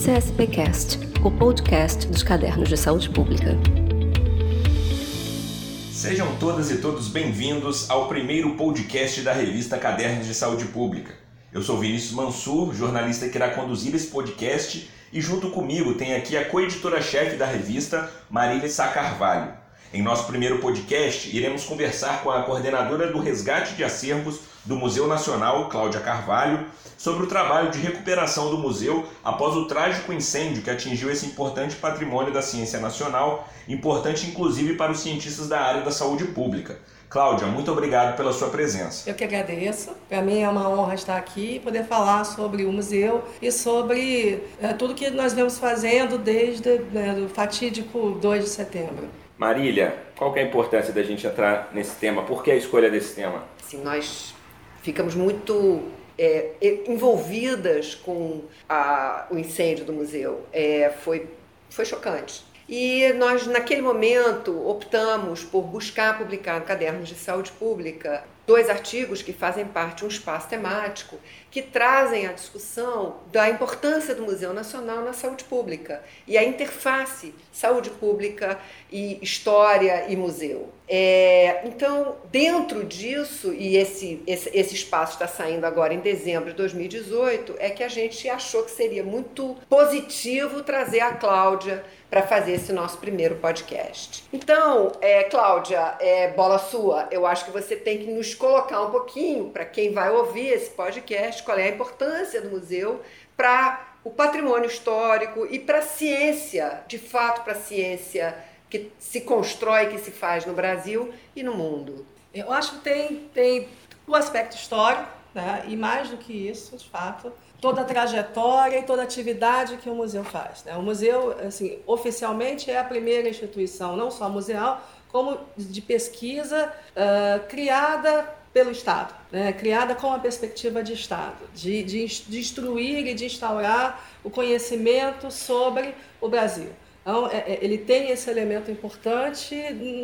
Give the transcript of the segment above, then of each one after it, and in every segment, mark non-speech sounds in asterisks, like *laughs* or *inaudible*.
CSPcast, o podcast dos cadernos de saúde pública. Sejam todas e todos bem-vindos ao primeiro podcast da revista Cadernos de Saúde Pública. Eu sou Vinícius Mansur, jornalista que irá conduzir esse podcast, e junto comigo tem aqui a coeditora-chefe da revista, Marília Sá Carvalho. Em nosso primeiro podcast, iremos conversar com a coordenadora do resgate de acervos do Museu Nacional, Cláudia Carvalho, sobre o trabalho de recuperação do museu após o trágico incêndio que atingiu esse importante patrimônio da ciência nacional, importante inclusive para os cientistas da área da saúde pública. Cláudia, muito obrigado pela sua presença. Eu que agradeço. Para mim é uma honra estar aqui e poder falar sobre o museu e sobre é, tudo que nós vemos fazendo desde né, o fatídico 2 de setembro. Marília, qual é a importância da gente entrar nesse tema? Por que a escolha desse tema? Sim, nós ficamos muito é, envolvidas com a, o incêndio do museu. É, foi, foi chocante. E nós, naquele momento, optamos por buscar publicar no Cadernos de Saúde Pública dois artigos que fazem parte de um espaço temático que trazem a discussão da importância do Museu Nacional na saúde pública e a interface saúde pública e história e museu. É, então, dentro disso, e esse, esse, esse espaço está saindo agora em dezembro de 2018, é que a gente achou que seria muito positivo trazer a Cláudia para fazer esse nosso primeiro podcast. Então, é, Cláudia, é, bola sua, eu acho que você tem que nos colocar um pouquinho, para quem vai ouvir esse podcast, qual é a importância do museu para o patrimônio histórico e para a ciência, de fato, para a ciência que se constrói, que se faz no Brasil e no mundo. Eu acho que tem, tem o aspecto histórico, né? e mais do que isso, de fato, toda a trajetória e toda a atividade que o museu faz. Né? O museu, assim, oficialmente é a primeira instituição, não só museal, como de pesquisa uh, criada pelo Estado, né? criada com a perspectiva de Estado, de, de, de instruir e de instaurar o conhecimento sobre o Brasil. Então, é, é, ele tem esse elemento importante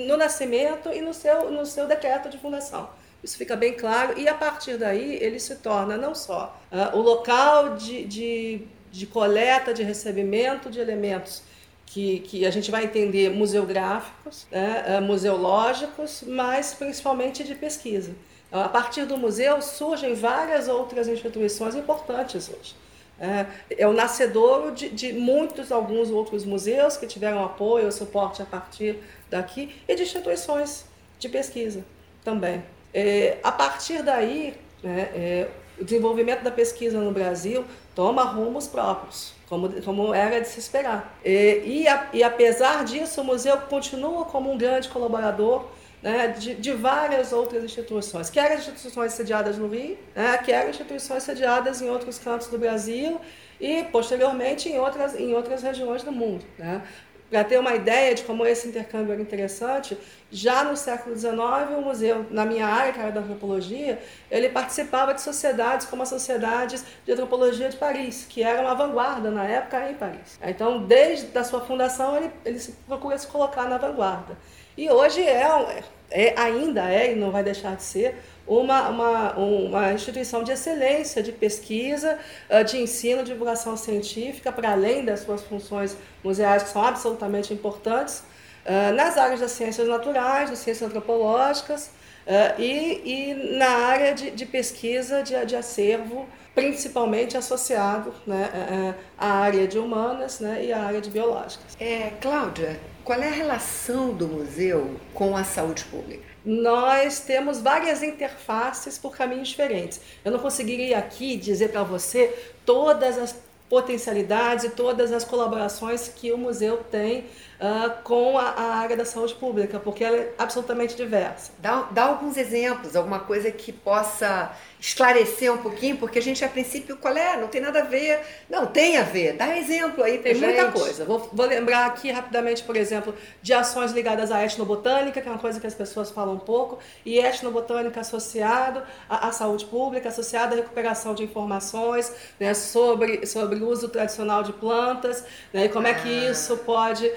no nascimento e no seu, no seu decreto de fundação. Isso fica bem claro, e a partir daí ele se torna não só uh, o local de, de, de coleta, de recebimento de elementos que, que a gente vai entender museográficos, né, uh, museológicos, mas principalmente de pesquisa. Então, a partir do museu surgem várias outras instituições importantes hoje. É, é o nascedouro de, de, muitos, alguns outros museus que tiveram apoio, suporte a partir daqui e de instituições de pesquisa também. É, a partir daí, né, é, o desenvolvimento da pesquisa no Brasil toma rumos próprios, como, como era de se esperar. É, e, a, e apesar disso, o museu continua como um grande colaborador né, de, de, várias outras instituições, quer instituições sediadas no Rio, né, quer instituições sediadas em outros cantos do Brasil e, posteriormente, em outras, em outras regiões do mundo. Né. Para ter uma ideia de como esse intercâmbio era interessante, já no século XIX, o museu, na minha área, que era da antropologia, ele participava de sociedades como as sociedades de antropologia de Paris, que era uma vanguarda na época em Paris. Então, desde a sua fundação, ele, ele procura se colocar na vanguarda. E hoje é, é, ainda é, e não vai deixar de ser, uma, uma, uma instituição de excelência de pesquisa, ah, de ensino, divulgação científica, para além das suas funções museais, que são absolutamente importantes, ah, nas áreas das ciências naturais, das ciências antropológicas ah, e, e na área de, de pesquisa de, de acervo, principalmente associado né, à área de humanas né, e à área de biológicas. É, Cláudia, qual é a relação do museu com a saúde pública? Nós temos várias interfaces por caminhos diferentes. Eu não conseguiria aqui dizer para você todas as potencialidades e todas as colaborações que o museu tem uh, com a, a, área da saúde pública, porque ela é absolutamente diversa. Dá, dá alguns exemplos, alguma coisa que possa esclarecer um pouquinho, porque a gente, a princípio, qual é? Não tem nada a ver. Não, tem a ver. Dá exemplo aí pra tem gente. muita coisa. Vou, vou lembrar aqui rapidamente, por exemplo, de ações ligadas à etnobotânica, que é uma coisa que as pessoas falam um pouco, e etnobotânica associado à, à saúde pública, associada à recuperação de informações né, sobre, sobre o uso tradicional de plantas né, e como é que ah. isso pode uh,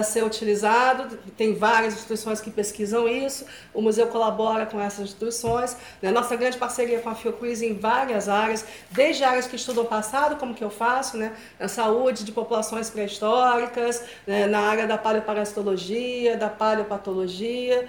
uh, ser utilizado. Tem várias instituições que pesquisam isso, o museu colabora com essas instituições. Né, nossa grande parceria com a Fiocruz em várias áreas, desde áreas que estudam o passado, como que eu faço, né, na saúde de populações pré-históricas, né, na área da paleoparasitologia, da paleopatologia,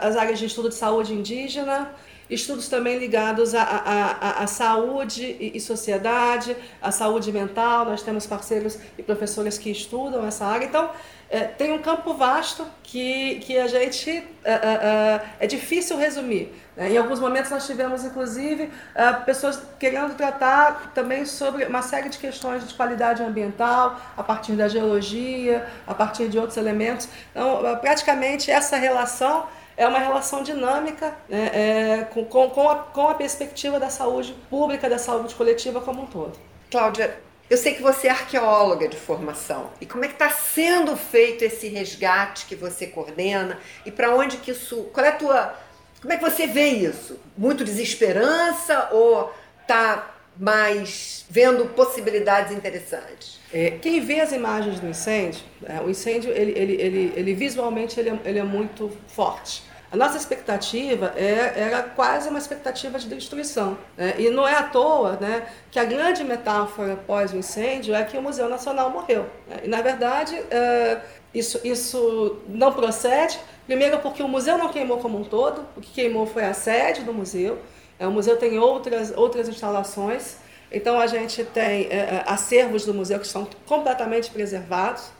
as áreas de estudo de saúde indígena, estudos também ligados à, saúde e, e, sociedade, à saúde mental. Nós temos parceiros e professores que estudam essa área. Então, é, tem um campo vasto que, que a gente. É, é, é difícil resumir. Né? Em alguns momentos, nós tivemos, inclusive, é, pessoas querendo tratar também sobre uma série de questões de qualidade ambiental, a partir da geologia, a partir de outros elementos. Então, é, praticamente, essa relação é uma relação dinâmica né, é, com, com, a, com a perspectiva da saúde pública, da saúde coletiva como um todo. Cláudia, eu sei que você é arqueóloga de formação. E como é que está sendo feito esse resgate que você coordena? E para onde que isso. Qual é a tua. Como é que você vê isso? Muito desesperança ou tá mais vendo possibilidades interessantes? É, quem vê as imagens do incêndio, é, o incêndio ele, ele, ele, ele visualmente ele é, ele é muito forte. A nossa expectativa é, era quase uma expectativa de destruição. Né? E não é à toa né, que a grande metáfora após o incêndio é que o Museu Nacional morreu. Né? E, na verdade, é, isso, isso não procede, primeiro porque o museu não queimou como um todo, o que queimou foi a sede do museu. É, o museu tem outras, outras instalações, então a gente tem é, acervos do museu que estão completamente preservados.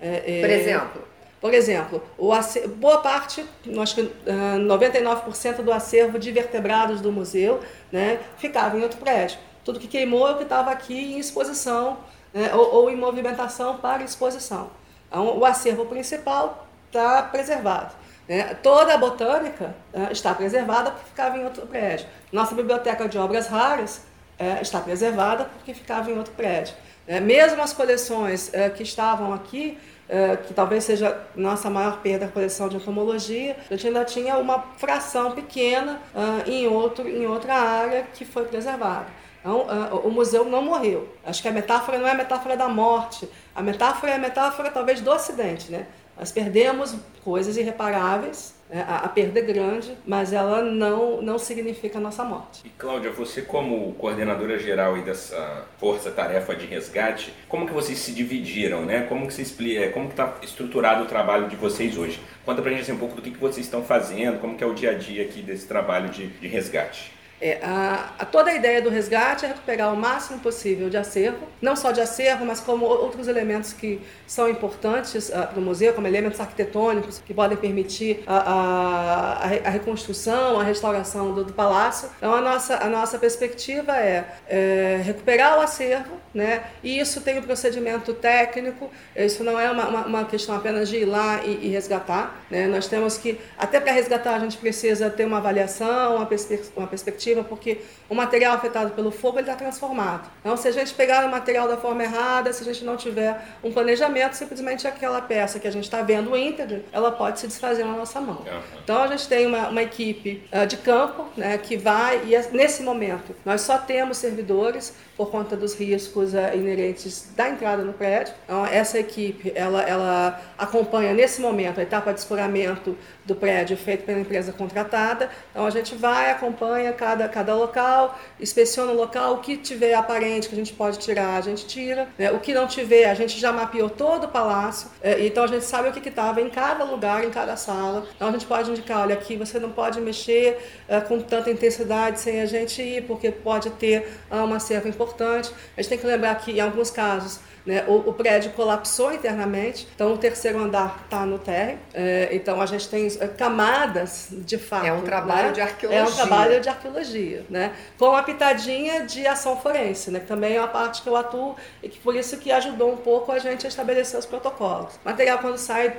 É, é Por exemplo? Por exemplo, acervo, boa parte, acho que uh, ah, 99% do acervo de vertebrados do museu né, ficava em outro prédio. Tudo que queimou é o que estava aqui em exposição né, ou, ou, em movimentação para exposição. Então, o acervo principal está preservado. Né? Toda a botânica uh, está preservada porque ficava em outro prédio. Nossa biblioteca de obras raras uh, está preservada porque ficava em outro prédio. Né? Mesmo as coleções uh, que estavam aqui é, que talvez seja nossa maior perda a coleção de entomologia, a gente ainda tinha uma fração pequena uh, em, outro, em outra área que foi preservada. Então, uh, o museu não morreu. Acho que a metáfora não é a metáfora da morte, a metáfora é a metáfora talvez do acidente. Né? Nós perdemos coisas irreparáveis é, a, a, perda é grande, mas ela não, não significa a nossa morte. E Cláudia, você como coordenadora geral dessa força-tarefa de resgate, como que vocês se dividiram, né? Como que explica, é, está estruturado o trabalho de vocês hoje? Conta pra gente assim, um pouco do que, que vocês estão fazendo, como que é o dia a dia aqui desse trabalho de, de resgate. É, a, a, toda a ideia do resgate é recuperar o máximo possível de acervo, não só de acervo, mas como outros elementos que são importantes uh, para o museu, como elementos arquitetônicos que podem permitir a, a, a reconstrução, a restauração do, do, palácio. Então, a nossa, a nossa perspectiva é, é, recuperar o acervo, né? e isso tem um procedimento técnico, isso não é uma, uma, uma questão apenas de ir lá e, e resgatar. Né? Nós temos que, até para resgatar, a gente precisa ter uma avaliação, uma, perspe uma perspectiva porque o material afetado pelo fogo está transformado. Então, se a gente pegar o material da forma errada, se a gente não tiver um planejamento, simplesmente aquela peça que a gente está vendo íntegra, ela pode se desfazer na nossa mão. Uhum. Então, a gente tem uma, uma equipe uh, de campo né, que vai, e é, nesse momento, nós só temos servidores por conta dos riscos uh, inerentes da entrada no prédio. Então, essa equipe, ela, ela acompanha nesse momento a etapa de escoramento do prédio feito pela empresa contratada. Então, a gente vai, acompanha cada, cada local, inspeciona o local, o que tiver aparente que a gente pode tirar, a gente tira. Né? O que não tiver, a gente já mapeou todo o palácio, é, então a gente sabe o que estava em cada lugar, em cada sala. Então a gente pode indicar, olha, aqui você não pode mexer é, com tanta intensidade sem a gente ir, porque pode ter ah, uma cerca importante. A gente tem que lembrar que, em alguns casos, né? O, o, prédio colapsou internamente, então o terceiro andar está no térreo. É, então a gente tem é, camadas de fato. É um trabalho né? de arqueologia. É um trabalho de arqueologia, né? com uma pitadinha de ação forense, né? que também é uma parte que eu atuo e que por isso que ajudou um pouco a gente a estabelecer os protocolos. O material quando sai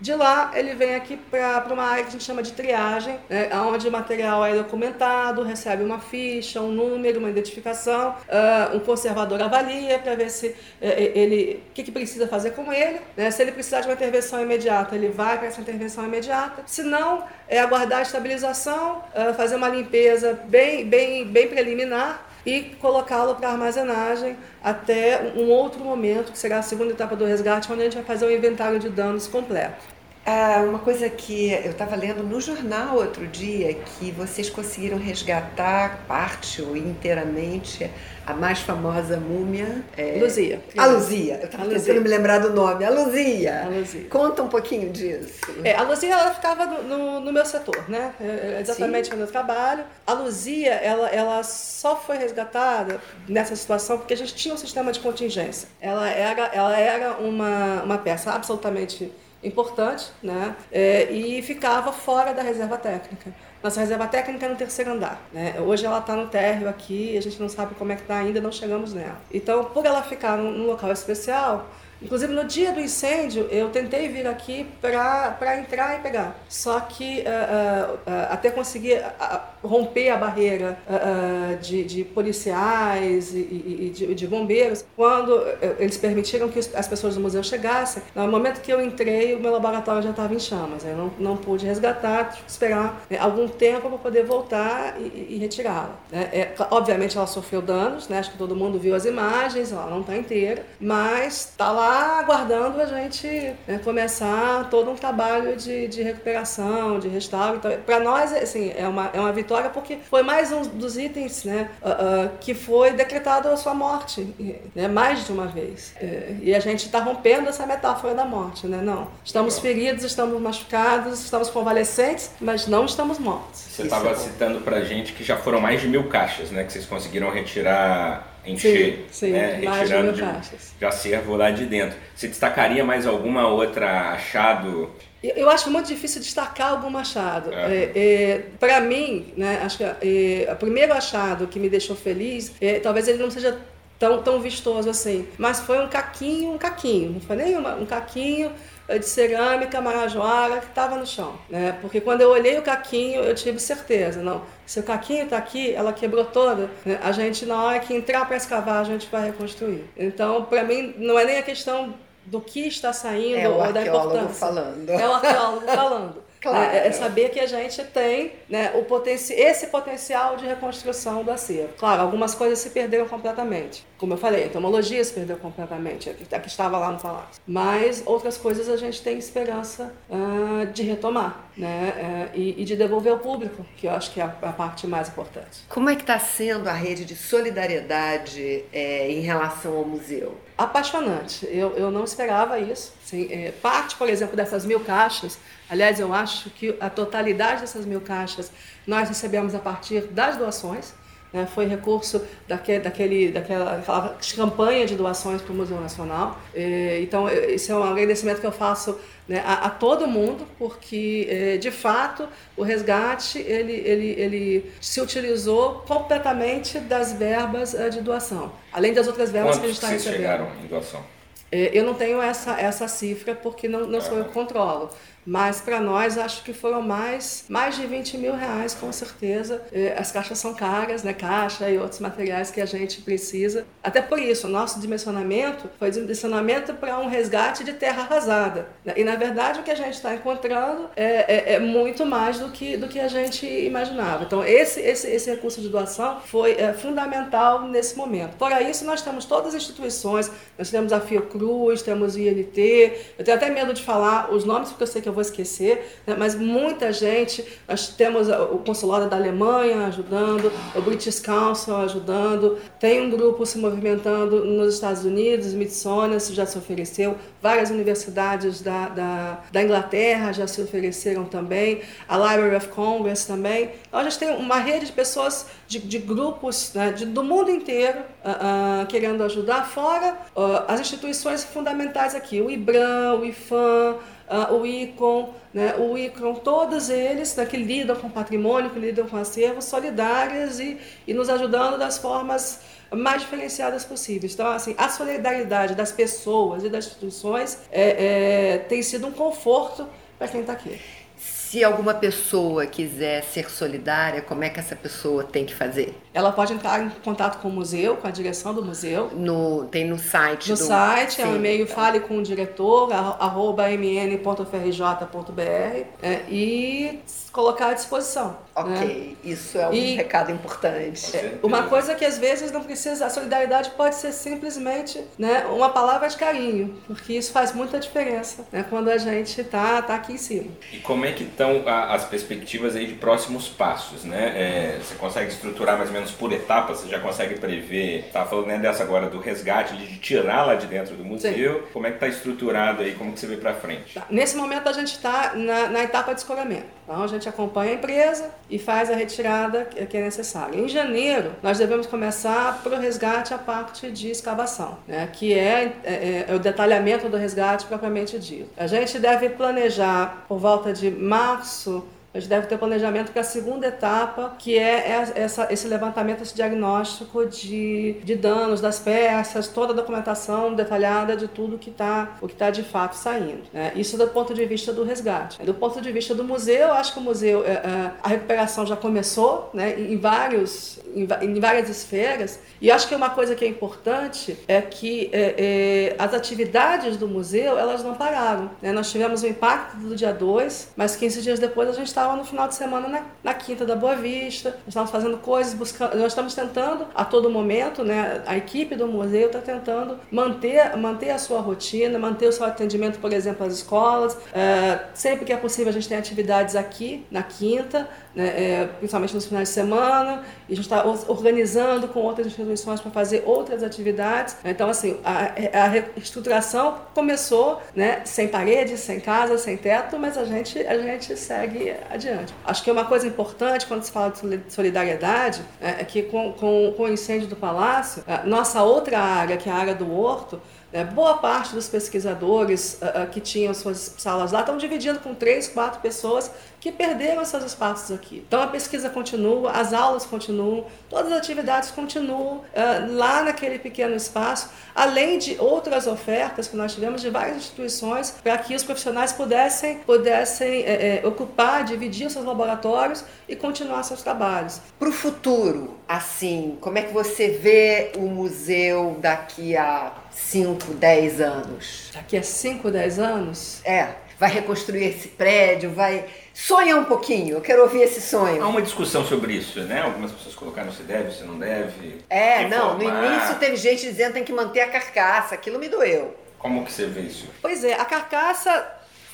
de lá, ele vem aqui para uma área que a gente chama de triagem, né, onde o material é documentado, recebe uma ficha, um número, uma identificação, uh, um conservador avalia para ver se uh, ele, o que, que, precisa fazer com ele. Né, se ele precisar de uma intervenção imediata, ele vai para essa intervenção imediata. Se não, é aguardar a estabilização, uh, fazer uma limpeza bem, bem, bem preliminar e colocá-lo para armazenagem até um outro momento, que será a segunda etapa do resgate, onde a gente vai fazer o inventário de danos completo. Ah, uma coisa que eu estava lendo no jornal outro dia que vocês conseguiram resgatar parte ou inteiramente a mais famosa múmia. É... Luzia. A Luzia. Eu estava tentando me lembrar do nome. A Luzia. A Luzia. Conta um pouquinho disso. É, a Luzia ela ficava no, no meu setor, né? É, é exatamente Sim. no meu trabalho. A Luzia ela, ela só foi resgatada nessa situação porque a gente tinha um sistema de contingência. Ela era, ela era uma, uma peça absolutamente importante, né? É, e ficava fora da reserva técnica. Nossa reserva técnica é no terceiro andar. Né? Hoje ela está no térreo aqui, a gente não sabe como é que está ainda, não chegamos nela. Então, por ela ficar num local especial, Inclusive, no dia do incêndio, eu tentei vir aqui para entrar e pegar. Só que uh, uh, uh, até conseguir romper a barreira de, de, policiais e, e de, de, bombeiros, quando eles permitiram que as pessoas do museu chegassem, no momento que eu entrei, o meu laboratório já estava em chamas. Eu não, não pude resgatar, tive que esperar né, algum tempo para poder voltar e, e retirá-la. Né? É, obviamente, ela sofreu danos, né? acho que todo mundo viu as imagens, ela não está inteira, mas está lá aguardando a gente né, começar todo um trabalho de, de recuperação, de restauro. Então, para nós, assim, é uma, é uma vitória porque foi mais um dos itens né, uh, uh, que foi decretado a sua morte, né, mais de uma vez. É, e a gente está rompendo essa metáfora da morte, né? Não, estamos feridos, estamos machucados, estamos convalescentes, mas não estamos mortos. Você estava citando para gente que já foram mais de mil caixas, né, que vocês conseguiram retirar encher, sim, sim, né? retirando de, de acervo lá de dentro. Você destacaria mais alguma outra achado? Eu acho muito difícil destacar algum achado. É, é, Para mim, né, acho que é, o primeiro achado que me deixou feliz, é, talvez ele não seja tão, tão vistoso assim, mas foi um caquinho, um caquinho, não foi nem uma, um caquinho de cerâmica marajoara que estava no chão, né? Porque quando eu olhei o caquinho, eu tive certeza, não, se o caquinho está aqui, ela quebrou toda, né? a gente na hora que entrar para escavar, a gente vai reconstruir. Então, para mim, não é nem a questão do que está saindo é ou da importância. falando. É o arqueólogo falando. Claro. É, é, saber que a gente tem né, o potenci esse potencial de reconstrução do acervo. Claro, algumas coisas se perderam completamente. Como eu falei, a entomologia se perdeu completamente, a que estava lá no palácio. Mas outras coisas a gente tem esperança uh, de retomar né, uh, e, e, de devolver ao público, que eu acho que é a, a parte mais importante. Como é que está sendo a rede de solidariedade é, em relação ao museu? Apaixonante. Eu, eu não esperava isso. Assim, é, parte, por exemplo, dessas mil caixas Aliás, eu acho que a totalidade dessas mil caixas nós recebemos a partir das doações. Né? Foi recurso daquele, daquele, daquela campanha de doações para o Museu Nacional. Então, esse é um agradecimento que eu faço né, a, a, todo mundo, porque, de fato, o resgate ele, ele, ele se utilizou completamente das verbas de doação, além das outras verbas Quantos que a gente está recebendo. chegaram em doação? Eu não tenho essa, essa cifra porque não, não sou eu que controlo. Mas para nós acho que foram mais, mais de 20 mil reais, com certeza. As caixas são caras, né? Caixa e outros materiais que a gente precisa. Até por isso, o nosso dimensionamento foi dimensionamento para um resgate de terra arrasada. Né? E na verdade o que a gente está encontrando é, é, é, muito mais do que, do que a gente imaginava. Então esse, esse, esse recurso de doação foi é, fundamental nesse momento. Fora isso, nós temos todas as instituições, nós temos a Fiocruz, temos o INT, eu tenho até medo de falar os nomes porque eu sei que eu vou esquecer, né? mas muita gente, nós temos o consulado da Alemanha ajudando, o British Council ajudando, tem um grupo se movimentando nos Estados Unidos, Smithsonian já se ofereceu, várias universidades da, da, da Inglaterra já se ofereceram também, a Library of Congress também. Então a gente tem uma rede de pessoas, de, de grupos né, de, do mundo inteiro uh, uh, querendo ajudar, fora uh, as instituições fundamentais aqui, o IBRAM, o IFAM, uh, o ICOM, né, o ICROM, todos eles né, que lidam com patrimônio, que lidam com acervos solidários e, e nos ajudando das formas mais diferenciadas possíveis. Então, assim, a solidariedade das pessoas e das instituições é, é, tem sido um conforto para quem está aqui. Se alguma pessoa quiser ser solidária, como é que essa pessoa tem que fazer? Ela pode entrar em contato com o museu, com a direção do museu. No, tem no site. No do... site, Sim, é o um e-mail fale com o diretor, arroba mn.frj.br é, e colocar à disposição. Ok, né? isso é um e, recado importante. Uma coisa que às vezes não precisa, a solidariedade pode ser simplesmente né, uma palavra de carinho, porque isso faz muita diferença né, quando a gente está tá aqui em cima. E como é que estão as perspectivas aí de próximos passos? Né? É, você consegue estruturar mais ou menos por etapas? Você já consegue prever? Tá falando né, dessa agora do resgate, de tirar lá de dentro do museu. Sim. Como é que está estruturado aí? Como que você vê para frente? Tá. Nesse momento a gente está na, na etapa de escoramento. Então a gente acompanha a empresa e faz a retirada que é necessária. Em janeiro, nós devemos começar para o resgate a parte de escavação, né, que é, é, é, o detalhamento do resgate propriamente dito. A gente deve planejar por volta de março a gente deve ter planejamento para a segunda etapa, que é essa, esse levantamento, esse diagnóstico de, de danos das peças, toda a documentação detalhada de tudo que está o que está de fato saindo. Né? Isso do ponto de vista do resgate. Do ponto de vista do museu, acho que o museu, é, é, a recuperação já começou né, em, vários, em várias esferas, e acho que uma coisa que é importante é que é, é, as atividades do museu elas não pararam. Né? Nós tivemos o impacto do dia 2, mas 15 dias depois a gente estava no final de semana na, na Quinta da Boa Vista. Nós estamos fazendo coisas, buscando, nós estamos tentando a todo momento, né, a equipe do museu está tentando manter, manter a sua rotina, manter o seu atendimento, por exemplo, às escolas. É, sempre que é possível, a gente tem atividades aqui na Quinta, né, é, principalmente nos finais de semana, e a gente está organizando com outras instituições para fazer outras atividades. Então, assim, a, a reestruturação começou né, sem paredes, sem casa, sem teto, mas a gente, a gente segue adiante. Acho que uma coisa importante quando se fala de solidariedade é, é que com, com, com o incêndio do palácio, nossa outra área, que é a área do horto, boa parte dos pesquisadores uh, uh, que tinham suas salas lá estão dividindo com três, quatro pessoas que perderam seus espaços aqui. Então a pesquisa continua, as aulas continuam, todas as atividades continuam uh, lá naquele pequeno espaço, além de outras ofertas que nós tivemos de várias instituições para que os profissionais pudessem, pudessem é, é, ocupar, dividir seus laboratórios e continuar seus trabalhos. Para o futuro, assim, como é que você vê o museu daqui a 5, 10 anos? Daqui a 5, 10 anos? É. Vai reconstruir esse prédio, vai. Sonha um pouquinho, eu quero ouvir esse sonho. Há uma discussão sobre isso, né? Algumas pessoas colocaram se deve, se não deve. É, não, no início teve gente dizendo que tem que manter a carcaça, aquilo me doeu. Como que você vê isso? Pois é, a carcaça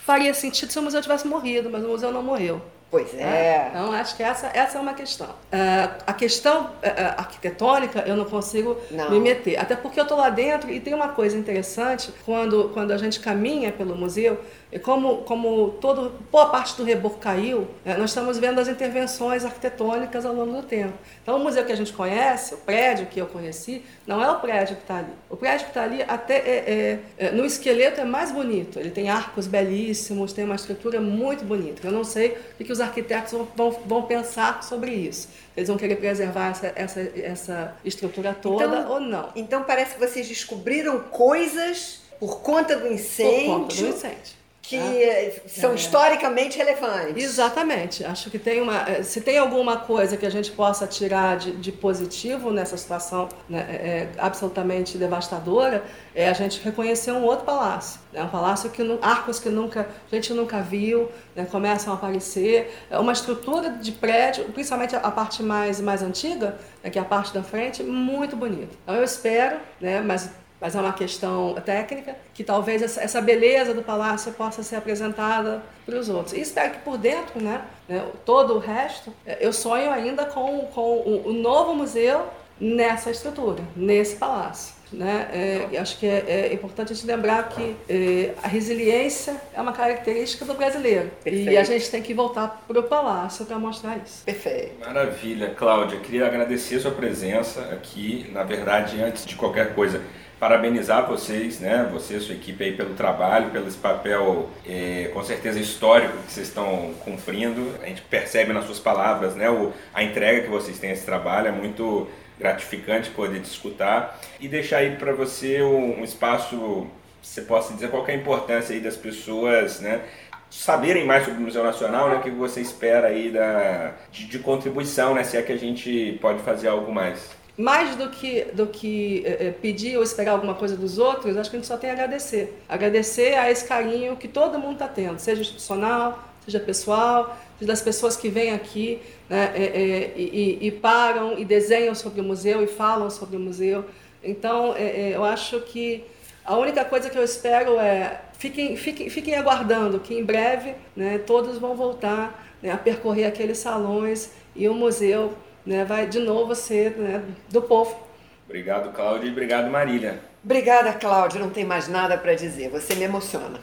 faria sentido se o museu tivesse morrido, mas o museu não morreu. Pois é. é. Então, acho que essa, essa é uma questão. Uh, a questão uh, arquitetônica, eu não consigo não. me meter. Até porque eu estou lá dentro e tem uma coisa interessante, quando, quando a gente caminha pelo museu, e como, como todo, boa parte do reboco caiu, é, nós estamos vendo as intervenções arquitetônicas ao longo do tempo. Então, o museu que a gente conhece, o prédio que eu conheci, não é o prédio que está ali. O prédio que está ali, até é, é, é, no esqueleto, é mais bonito. Ele tem arcos belíssimos, tem uma estrutura muito bonita. Eu não sei o que os arquitetos vão, vão pensar sobre isso. Eles vão querer preservar essa, essa, essa estrutura toda então, ou não. Então, parece que vocês descobriram coisas por conta do incêndio. Por conta do incêndio que é. são é. historicamente relevantes. Exatamente. Acho que tem uma. Eh, se tem alguma coisa que a gente possa tirar de, de positivo nessa situação né, é, é absolutamente devastadora, é a gente reconhecer um outro palácio. É um palácio que arcos que nunca a gente nunca viu, né, começam a aparecer. É uma estrutura de prédio, principalmente a parte mais, mais antiga, né, que é a parte da frente, muito bonita. Então eu espero, né, mas mas é uma questão técnica, que talvez essa beleza do palácio possa ser apresentada para os outros. E espero que por dentro, né, né, todo o resto, eu sonho ainda com, com o novo museu nessa estrutura, nesse palácio. Né? É, acho que é, é, importante a gente lembrar que é, a resiliência é uma característica do brasileiro. Perfeito. E a gente tem que voltar para o palácio para mostrar isso. Perfeito. Maravilha, Cláudia. Queria agradecer a sua presença aqui. Na verdade, antes de qualquer coisa, parabenizar vocês, né, você e sua equipe aí pelo trabalho, pelo esse papel é, com certeza histórico que vocês estão cumprindo. A gente percebe nas suas palavras, né, o, a entrega que vocês têm a esse trabalho. É muito gratificante poder te escutar e deixar aí para você um, um espaço, você possa dizer qual é a importância aí das pessoas, né, saberem mais sobre o Museu Nacional, né, o que você espera aí da, de, de contribuição, né, se é que a gente pode fazer algo mais mais do que, do que é, pedir ou esperar alguma coisa dos outros, acho que a gente só tem a agradecer. Agradecer a esse carinho que todo mundo está tendo, seja institucional, seja pessoal, seja das pessoas que vêm aqui né, é, é, e, e, param e desenham sobre o museu e falam sobre o museu. Então, eu acho que a única coisa que eu espero é fiquem, fiquem, fiquem aguardando que em breve né, todos vão voltar né, a percorrer aqueles salões e o museu né, vai de novo ser né, do povo. Obrigado, Cláudia, e obrigado, Marília. Obrigada, Cláudia. Não tem mais nada para dizer. Você me emociona.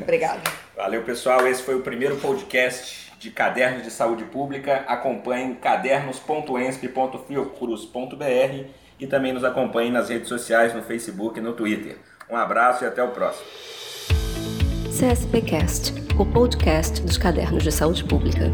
Obrigada. *laughs* Valeu, pessoal. Esse foi o primeiro podcast de Cadernos de Saúde Pública. Acompanhe cadernos.ensp.fiocruz.br e também nos acompanhe nas redes sociais, no Facebook e no Twitter. Um abraço e até o próximo. CSPcast, o podcast dos Cadernos de Saúde Pública.